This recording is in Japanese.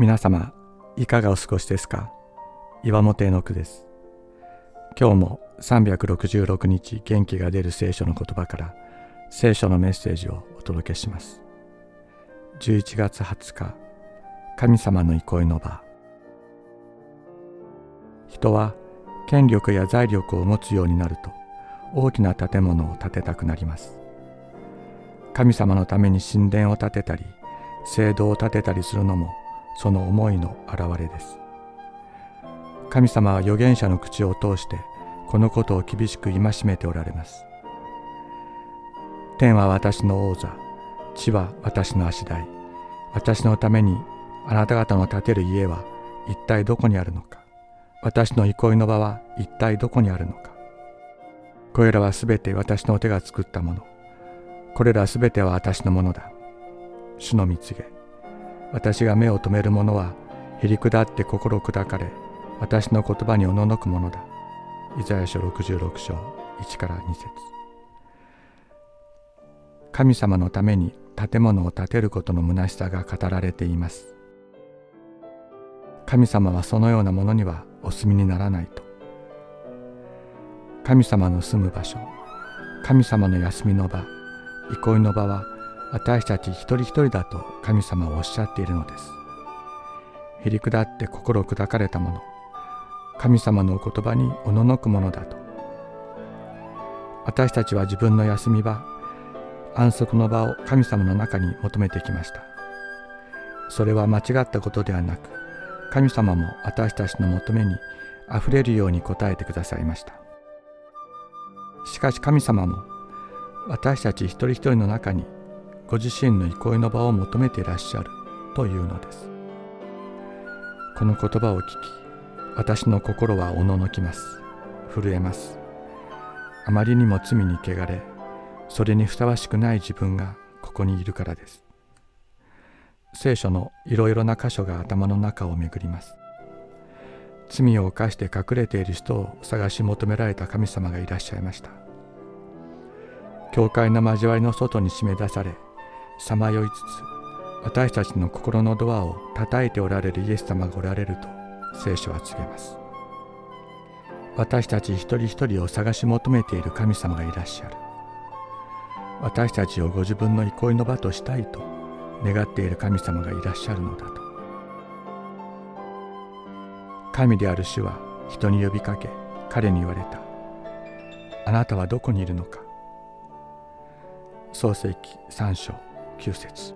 皆様いかがお過ごしですか？岩本絵の句です。今日も366日元気が出る聖書の言葉から聖書のメッセージをお届けします。11月20日神様の憩いの場。人は権力や財力を持つようになると大きな建物を建てたくなります。神様のために神殿を建てたり聖堂を建てたりするのもその思いの表れです。神様は預言者の口を通してこのことを厳しく戒めておられます。天は私の王座地は私の足台私のためにあなた方の建てる家は一体どこにあるのか私の憩いの場は一体どこにあるのか。これらはすべて私の手が作ったもの。これらすべては私のものだ。主の蜜げ。私が目を留める者はへりくだって心砕かれ私の言葉におののくものだ。イザヤ書66章1から2節。神様のために建物を建てることの虚しさが語られています。神様はそのようなものにはお住みにならないと。神様の住む場所神様の休みの場憩いの場は私たち一人一人だと神様はおっしゃっているのです。へりくだって心砕かれたもの、神様のお言葉におののくものだと。私たちは自分の休み場、安息の場を神様の中に求めてきました。それは間違ったことではなく、神様も私たちの求めにあふれるように応えてくださいました。しかし神様も私たち一人一人の中にご自身の憩いの場を求めていらっしゃるというのです。この言葉を聞き私の心はおののきます。震えます。あまりにも罪に汚れそれにふさわしくない自分がここにいるからです。聖書のいろいろな箇所が頭の中を巡ります。罪を犯して隠れている人を探し求められた神様がいらっしゃいました。教会の交わりの外に締め出されさまよいつつ私たちの心のドアを叩いておられるイエス様がおられると聖書は告げます。私たち一人一人を探し求めている神様がいらっしゃる。私たちをご自分の憩いの場としたいと願っている神様がいらっしゃるのだと。神である主は人に呼びかけ彼に言われた。あなたはどこにいるのか。創世記3章。9節